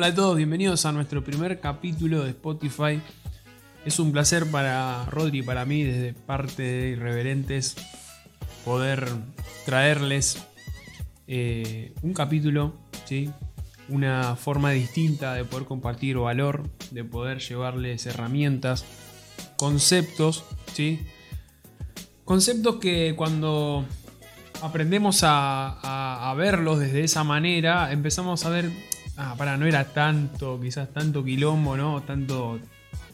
Hola a todos, bienvenidos a nuestro primer capítulo de Spotify. Es un placer para Rodri y para mí, desde parte de Irreverentes, poder traerles eh, un capítulo, ¿sí? una forma distinta de poder compartir valor, de poder llevarles herramientas, conceptos, ¿sí? conceptos que cuando aprendemos a, a verlos desde esa manera, empezamos a ver, ah, para, no era tanto, quizás tanto quilombo, ¿no? Tanto,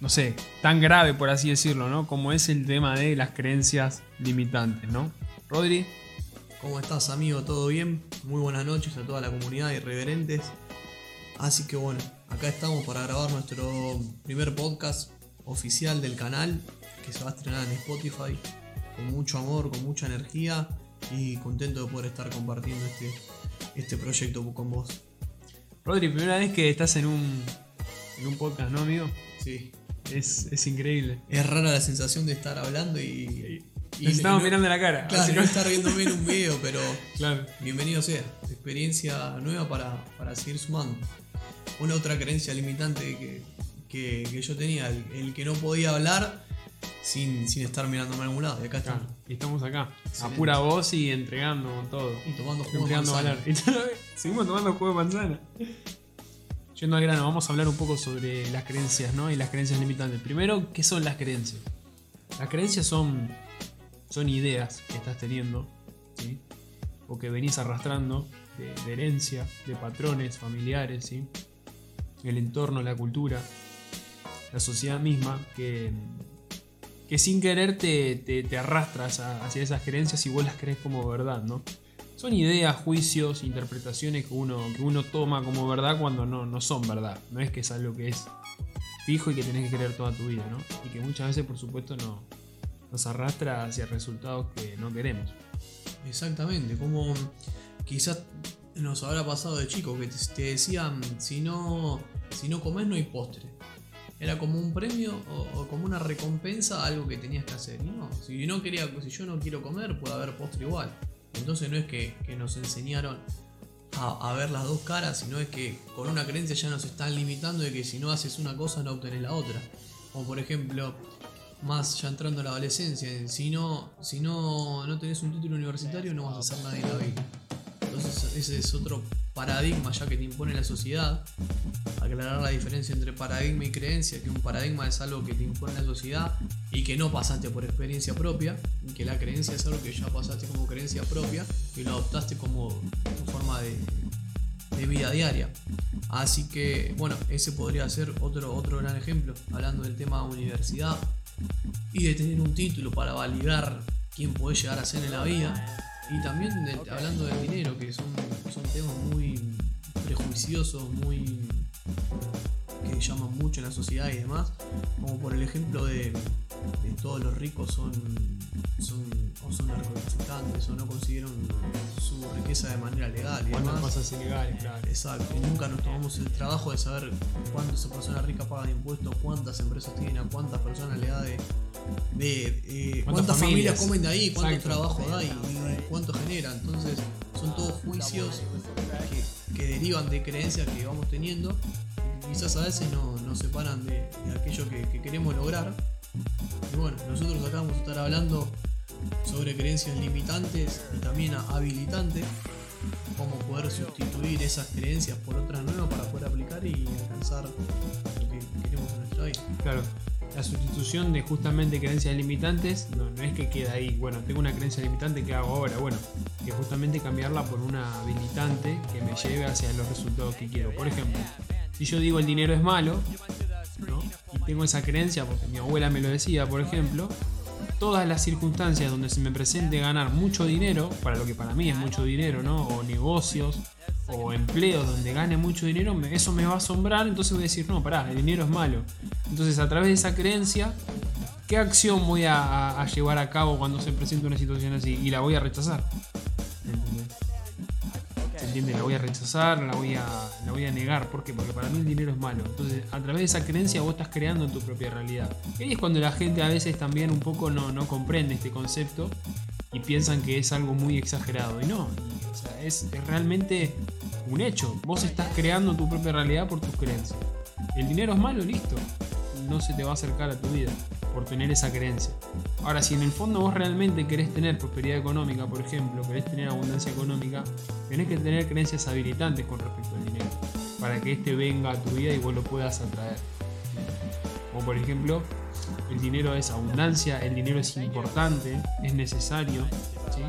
no sé, tan grave por así decirlo, ¿no? Como es el tema de las creencias limitantes, ¿no? Rodri. ¿Cómo estás, amigo? ¿Todo bien? Muy buenas noches a toda la comunidad irreverentes. Así que bueno, acá estamos para grabar nuestro primer podcast oficial del canal que se va a estrenar en Spotify con mucho amor, con mucha energía y contento de poder estar compartiendo este, este proyecto con vos. Rodri, primera vez que estás en un, en un podcast, ¿no, amigo? Sí. Es, increíble. Es rara la sensación de estar hablando y. y estamos mirando la cara. Claro, no estar viéndome en un video, pero claro. bienvenido sea. Experiencia nueva para, para seguir sumando. Una otra creencia limitante que, que, yo tenía, el que no podía hablar sin, sin estar mirándome a algún lado. Y acá estamos. y estamos acá, a pura voz y entregando todo. Y tomando jugo de manzana. seguimos tomando jugo de manzana. Yendo al grano, vamos a hablar un poco sobre las creencias, ¿no? Y las creencias limitantes. Primero, ¿qué son las creencias? Las creencias son, son ideas que estás teniendo, ¿sí? O que venís arrastrando de, de herencia, de patrones familiares, ¿sí? El entorno, la cultura, la sociedad misma, que que sin querer te, arrastras hacia esas creencias y vos las crees como verdad, ¿no? Son ideas, juicios, interpretaciones que uno, que uno toma como verdad cuando no, no son verdad. No es que es algo que es fijo y que tenés que creer toda tu vida, ¿no? Y que muchas veces, por supuesto, no, nos arrastra hacia resultados que no queremos. Exactamente, como quizás nos habrá pasado de chico que te, decían si no, si no comes no hay postre era como un premio o, como una recompensa a algo que tenías que hacer. Y no, si, no quería, si yo no quiero comer, puede haber postre igual. Entonces no es que, nos enseñaron a, ver las dos caras, sino es que con una creencia ya nos están limitando de que si no haces una cosa no obtenés la otra. Como por ejemplo, más ya entrando a la adolescencia, si no, si no, no tenés un título universitario no vas a hacer nada en la vida. Entonces ese es otro paradigma ya que te impone la sociedad. Aclarar la diferencia entre paradigma y creencia, que un paradigma es algo que te impone la sociedad y que no pasaste por experiencia propia, y que la creencia es algo que ya pasaste como creencia propia y lo adoptaste como forma de, de vida diaria. Así que, bueno, ese podría ser otro, otro gran ejemplo, hablando del tema universidad y de tener un título para validar quién puede llegar a ser en la vida y también hablando del dinero, que son, son temas muy prejuiciosos, muy que llaman mucho en la sociedad y demás, como por el ejemplo de, todos los ricos son, son o son narcotraficantes o no consiguieron su riqueza de manera legal y demás. cosas ilegales, claro. Exacto, y nunca nos tomamos el trabajo de saber cuántas personas ricas pagan impuestos, cuántas empresas tienen, a cuántas personas le da de de eh, cuántas, familias? comen de ahí, cuánto trabajo da y, cuánto genera. Entonces, son todos juicios que, derivan de creencias que vamos teniendo y quizás a veces nos separan de, aquello que, queremos lograr. Y bueno, nosotros acá vamos a estar hablando sobre creencias limitantes y también habilitantes, cómo poder sustituir esas creencias por otras nuevas para poder aplicar y alcanzar lo que queremos en nuestra vida. Claro la sustitución de justamente creencias limitantes no, no es que queda ahí, bueno, tengo una creencia limitante, ¿qué hago ahora? Bueno, que justamente cambiarla por una habilitante que me lleve hacia los resultados que quiero. Por ejemplo, si yo digo el dinero es malo. Y tengo esa creencia, porque mi abuela me lo decía, por ejemplo, todas las circunstancias donde se me presente ganar mucho dinero, para lo que para mí es mucho dinero, ¿no? O negocios, o empleos donde gane mucho dinero, eso me va a asombrar, entonces voy a decir, no, pará, el dinero es malo. Entonces a través de esa creencia, ¿qué acción voy a, llevar a cabo cuando se presente una situación así? Y la voy a rechazar. La voy a rechazar, la voy a, la voy a negar. ¿Por qué? Porque para mí el dinero es malo. Entonces, a través de esa creencia vos estás creando tu propia realidad. Es cuando la gente a veces también un poco no, no comprende este concepto y piensan que es algo muy exagerado. Y no, es, realmente un hecho. Vos estás creando tu propia realidad por tus creencias. El dinero es malo, listo. No se te va a acercar a tu vida por tener esa creencia. Ahora, si en el fondo vos realmente querés tener prosperidad económica, por ejemplo, querés tener abundancia económica, tenés que tener creencias habilitantes con respecto al dinero, para que éste venga a tu vida y vos lo puedas atraer. Como por ejemplo, el dinero es abundancia, el dinero es importante, es necesario. ¿sí?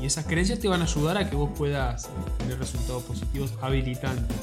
Y, y esas creencias te van a ayudar a que vos puedas tener resultados positivos habilitantes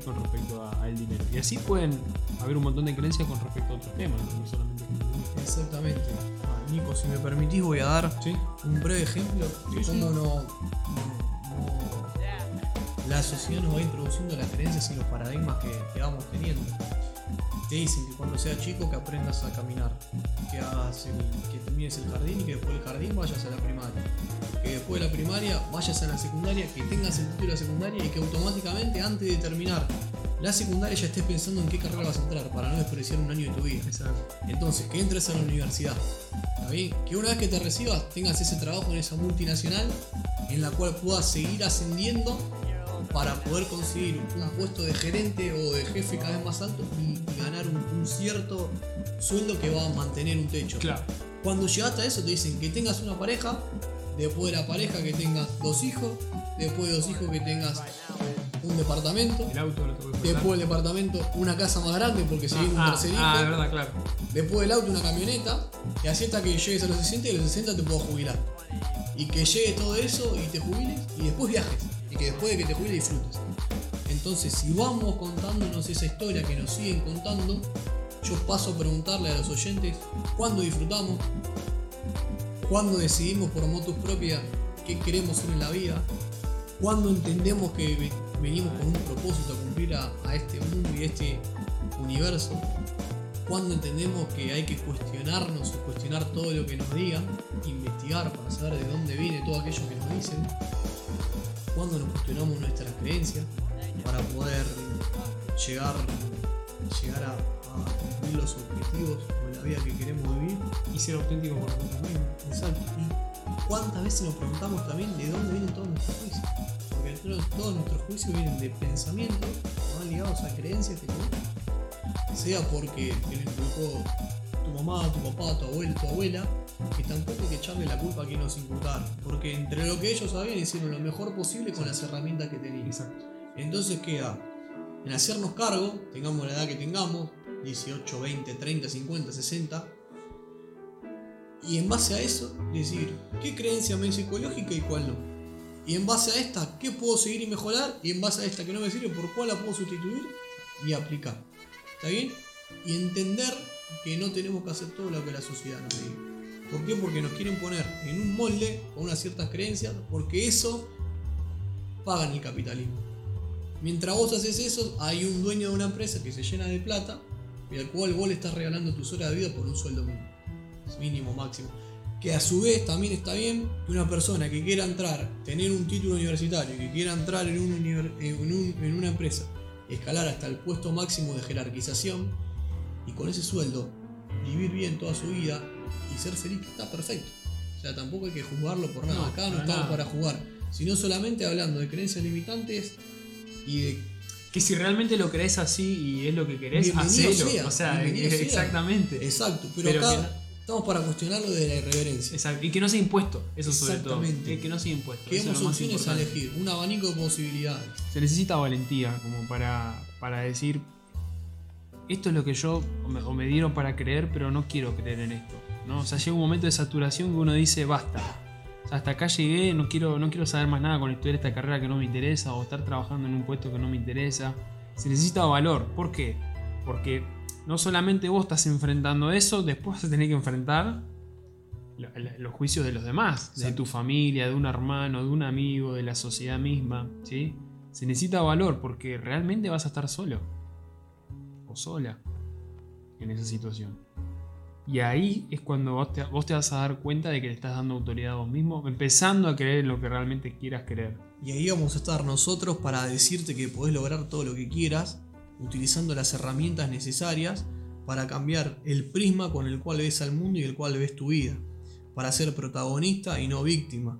con respecto al dinero. Y así pueden haber un montón de creencias con respecto a otros temas, no solamente con el dinero. Exactamente. Ah, Nico, si me permitís voy a dar ¿Sí? un breve ejemplo de Sí, cómo sí. no, no- no- la sociedad nos va introduciendo las creencias y los paradigmas que, que vamos teniendo. Te dicen que cuando seas chico que aprendas a caminar, que hagas el- que termines el jardín y que después del jardín vayas a la primaria, que después de la primaria vayas a la secundaria, que tengas el título de secundaria y que automáticamente antes de terminar la secundaria ya estés pensando en qué carrera vas a entrar para no desperdiciar un año de tu vida. Exacto. Entonces, que entres a la universidad. ¿Está bien? Que una vez que te recibas tengas ese trabajo en esa multinacional en la cual puedas seguir ascendiendo para poder conseguir un puesto de gerente o de jefe cada vez más alto y, y ganar un, un cierto sueldo que va a mantener un techo. Claro. Cuando llegaste a eso te dicen que tengas una pareja, después de la pareja que tengas dos hijos, después de dos hijos que tengas un departamento, El auto lo tengo que pasar. después del departamento una casa más grande porque seguís un ah, tercer hijo. ah, de verdad, claro. Después del auto una camioneta y así hasta que llegues a los 60 y a los 60 te puedo jubilar. Y que llegue todo eso y te jubiles y después viajes. Y que después de que te jubiles disfrutes. Entonces si vamos contándonos esa historia que nos siguen contando, yo paso a preguntarle a los oyentes cuándo disfrutamos, cuándo decidimos por motus propia qué queremos ser en la vida, cuándo entendemos que ve- venimos con un propósito a cumplir a, este mundo y a este universo, cuando entendemos que hay que cuestionarnos o cuestionar todo lo que nos digan, investigar para saber de dónde viene todo aquello que nos dicen, cuando nos cuestionamos nuestras creencias para poder llegar, llegar a cumplir los objetivos o la vida que queremos vivir. Y ser auténtico con nosotros mismos. Exacto. ¿Y cuántas veces nos preguntamos también de dónde vienen todos nuestros juicios? Porque todos, todos nuestros juicios vienen de pensamientos que van ligados a creencias que tenemos. Sea porque te lo inculcó tu mamá, tu papá, tu abuelo, tu abuela, que tampoco hay que echarle la culpa a quien nos inculcaron. Porque entre lo que ellos sabían hicieron lo mejor posible con las herramientas que tenían. Exacto. Entonces queda en hacernos cargo, tengamos la edad que tengamos, 18, 20, 30, 50, 60, y en base a eso decir qué creencia me es psicológica y cuál no. Y en base a esta, qué puedo seguir y mejorar, y en base a esta que no me sirve, por cuál la puedo sustituir y aplicar. ¿Está bien? Y entender que no tenemos que hacer todo lo que la sociedad nos diga. ¿Por qué? Porque nos quieren poner en un molde con unas ciertas creencias, porque eso pagan el capitalismo. Mientras vos haces eso, hay un dueño de una empresa que se llena de plata y al cual vos le estás regalando tus horas de vida por un sueldo mínimo. Mínimo, máximo. Que a su vez también está bien que una persona que quiera entrar, tener un título universitario, que quiera entrar en, un univer- en, un- en una empresa, escalar hasta el puesto máximo de jerarquización y con ese sueldo vivir bien toda su vida y ser feliz, está perfecto. O sea, tampoco hay que juzgarlo por nada. No, Acá no estamos nada. para jugar, sino solamente hablando de creencias limitantes y de Que si realmente lo crees así y es lo que querés, hacelo. sea, o sea, bienvenido sea. exactamente. Exacto, pero, Pero acá no- estamos para cuestionarlo de la irreverencia. Exacto. Y que no sea impuesto, eso sobre todo. Exactamente. Que, que no sea impuesto. Que demos opciones a elegir, un abanico de posibilidades. Se necesita valentía como para, para decir, esto es lo que yo o me, o me dieron para creer, pero no quiero creer en esto. ¿no? O sea, llega un momento de saturación que uno dice, basta. O sea, hasta acá llegué, no quiero, no quiero saber más nada con estudiar esta carrera que no me interesa o estar trabajando en un puesto que no me interesa. Se necesita valor. ¿Por qué? Porque no solamente vos estás enfrentando eso, después vas a tener que enfrentar lo- lo- los juicios de los demás, de tu familia, de un hermano, de un amigo, de la sociedad misma, ¿sí? Se necesita valor porque realmente vas a estar solo o sola en esa situación. Y ahí es cuando vos te, vos vas a dar cuenta de que le estás dando autoridad a vos mismo, empezando a creer en lo que realmente quieras creer. Y ahí vamos a estar nosotros para decirte que podés lograr todo lo que quieras utilizando las herramientas necesarias para cambiar el prisma con el cual ves al mundo y el cual ves tu vida. Para ser protagonista y no víctima.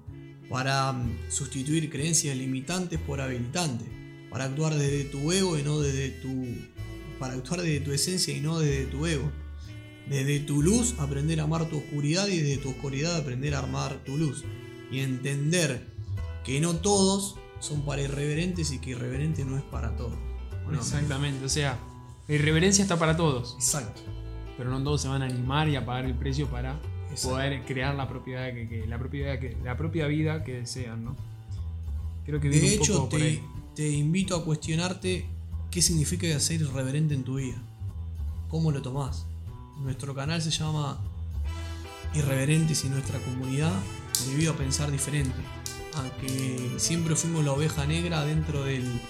para mm, sustituir creencias limitantes por habilitantes, para actuar desde tu ego y no desde tu para actuar desde tu esencia y no desde tu ego. Desde tu luz aprender a amar tu oscuridad y desde tu oscuridad aprender a amar tu luz. Y entender que no todos son para irreverentes y que irreverente no es para todos. Exactamente, o sea, la irreverencia está para todos, Exacto. pero no todos se van a animar y a pagar el precio para Exacto. poder crear la propiedad que, que- la propiedad que la propia vida que desean, ¿no? Creo que De un hecho, poco por te, ahí. te invito a cuestionarte qué significa ser irreverente en tu vida. ¿Cómo lo tomás? Nuestro canal se llama Irreverentes y nuestra comunidad debido a pensar diferente. A que siempre fuimos la oveja negra dentro del,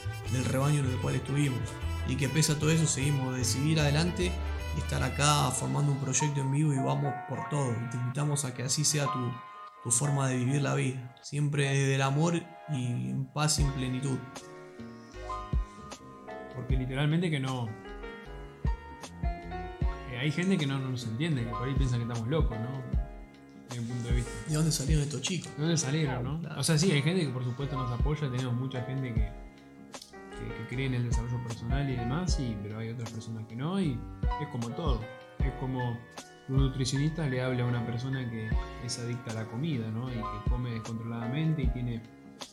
rebaño en el cual estuvimos. Y que pese a todo eso seguimos de seguir adelante y estar acá formando un proyecto en vivo y vamos por todo. Y te invitamos a que así sea tu, tu forma de vivir la vida. Siempre desde el amor y en paz y en plenitud. Porque literalmente que no. Hay gente que no, no nos entiende, que por ahí piensan que estamos locos, ¿no? Desde mi punto de vista. ¿De dónde salieron estos chicos? ¿De dónde salieron, no? Claro. O sea, sí, hay gente que por supuesto nos apoya, tenemos mucha gente que, que, que cree en el desarrollo personal y demás, y, pero hay otras personas que no, y es como todo. Es como un nutricionista le habla a una persona que es adicta a la comida, ¿no? Y que come descontroladamente y tiene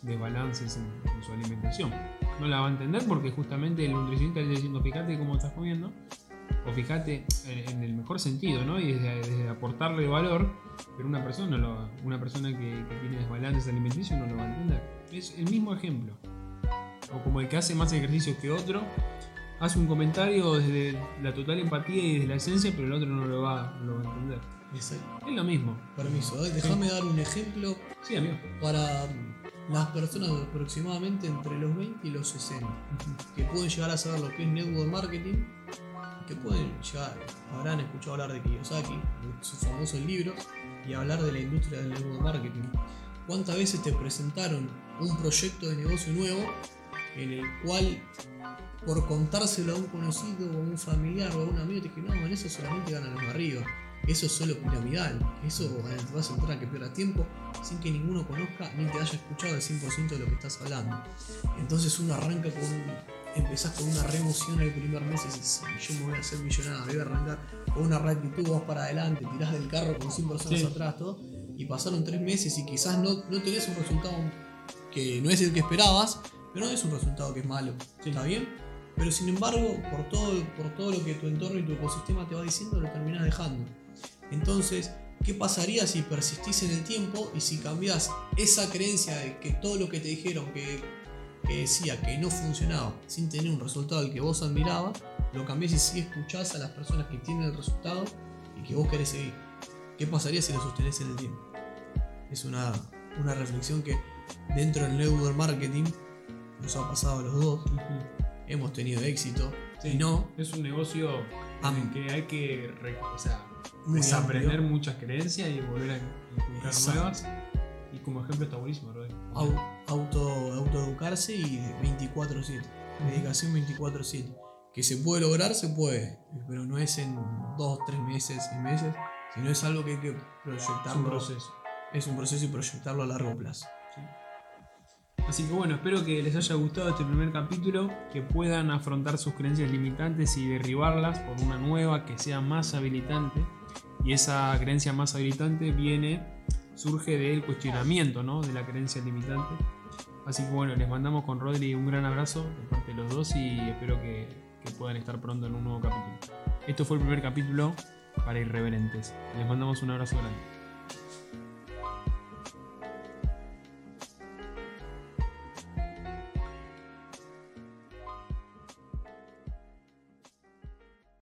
desbalances en, en su alimentación. No la va a entender porque justamente el nutricionista le está diciendo, fíjate cómo estás comiendo, o fíjate en, en el mejor sentido, ¿no? Y desde, desde aportarle valor, pero una persona, lo- una persona que, que tiene desbalances alimenticios no lo va a entender. Es el mismo ejemplo. O como el que hace más ejercicio que otro, hace un comentario desde la total empatía y desde la esencia, pero el otro no lo va, no lo va a entender. Ese- Es lo mismo. Permiso, ¿eh? déjame dar un ejemplo Sí, amigo. para las personas de aproximadamente entre los 20 y los 60, que pueden llegar a saber lo que es network marketing, que pueden llegar, habrán escuchado hablar de Kiyosaki, de sus famosos libros, y hablar de la industria del network marketing. ¿Cuántas veces te presentaron un proyecto de negocio nuevo en el cual por contárselo a un conocido o a un familiar o a un amigo te dije, no, en eso solamente ganan los de. Eso es solo piramidal. Eso eh, te vas a entrar a que pierdas tiempo sin que ninguno conozca ni te haya escuchado el 100% de lo que estás hablando. Entonces uno arranca con un- Empezás con una re emoción el primer mes y dices, "Sí, yo me voy a hacer millonario, voy a arrancar con una reactitud, vas para adelante, tirás del carro con 100 personas Sí. atrás, todo, y pasaron tres meses y quizás no, no tenés un resultado que no es el que esperabas, pero no es un resultado que es malo. Sí. ¿Está bien? Pero sin embargo, por todo, por todo lo que tu entorno y tu ecosistema te va diciendo, lo terminás dejando. Entonces, ¿qué pasaría si persistís en el tiempo y si cambiás esa creencia de que todo lo que te dijeron que, que decía que no funcionaba sin tener un resultado al que vos admirabas, lo cambiás y sí escuchás a las personas que tienen el resultado y que vos querés seguir? ¿Qué pasaría si lo sostenés en el tiempo? Es una, una reflexión que dentro del network marketing nos ha pasado a los dos. Hemos tenido éxito Sí. y no. Es un negocio en que hay que o sea, desaprender amplio. muchas creencias y volver a inculcar nuevas. Y como ejemplo está buenísimo, au- auto, autoeducarse y 24/7. Dedicación 24/7. Que se puede lograr, se puede, pero no es en dos, tres meses, seis meses, sino es algo que hay que Es proyectarlo. un proceso. es un proceso y proyectarlo a largo plazo. Así que bueno, espero que les haya gustado este primer capítulo, que puedan afrontar sus creencias limitantes y derribarlas por una nueva que sea más habilitante. Y esa creencia más habilitante viene, surge del cuestionamiento ¿no? de la creencia limitante. Así que bueno, les mandamos con Rodri un gran abrazo de parte de los dos y espero que, que puedan estar pronto en un nuevo capítulo. Esto fue el primer capítulo para irreverentes. Les mandamos un abrazo grande.